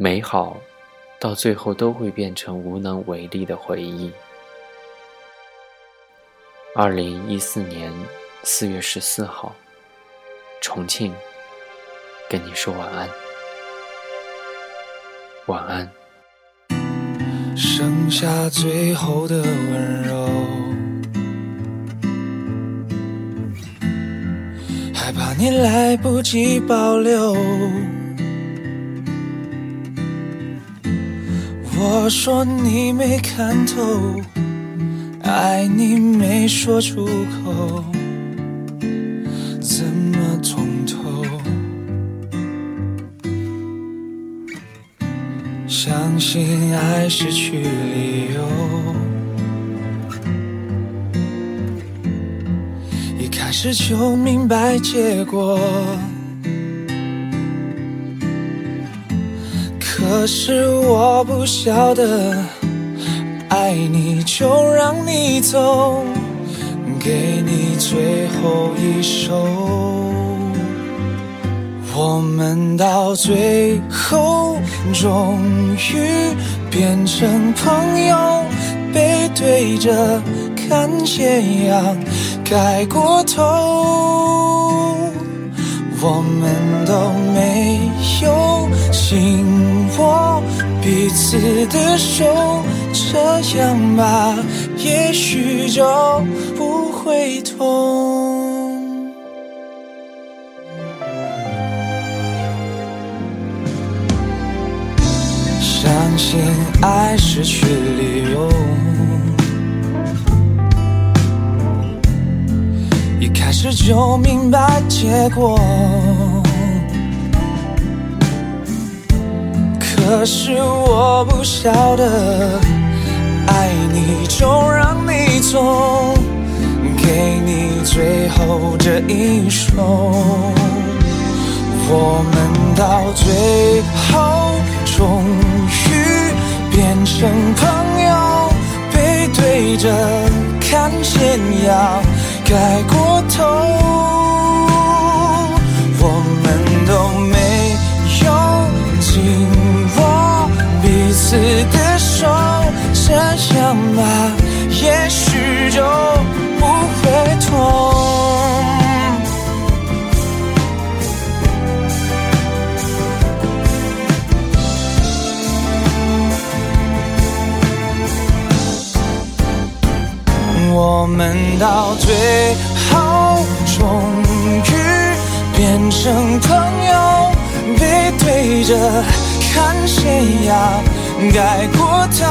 美好到最后都会变成无能为力的回忆。二零一四年四月十四号，重庆，跟你说晚安，晚安。剩下最后的温柔，害怕你来不及保留。我说你没看透，爱你没说出口，怎么通透？相信爱失去理由，一开始就明白结果。可是我不晓得，爱你就让你走，给你最后一首。我们到最后终于变成朋友，背对着看斜阳盖过头，我们都没有紧。握彼此的手，这样吧，也许就不会痛。相信爱失去理由，一开始就明白结果。可是我不晓得，爱你就让你走，给你最后这一首。我们到最后终于变成朋友，背对着看斜阳盖过头，我们都没有紧握。彼此的手，这样吧，也许就不会痛。我们到最后终于变成朋友，背对着。看谁呀盖过头，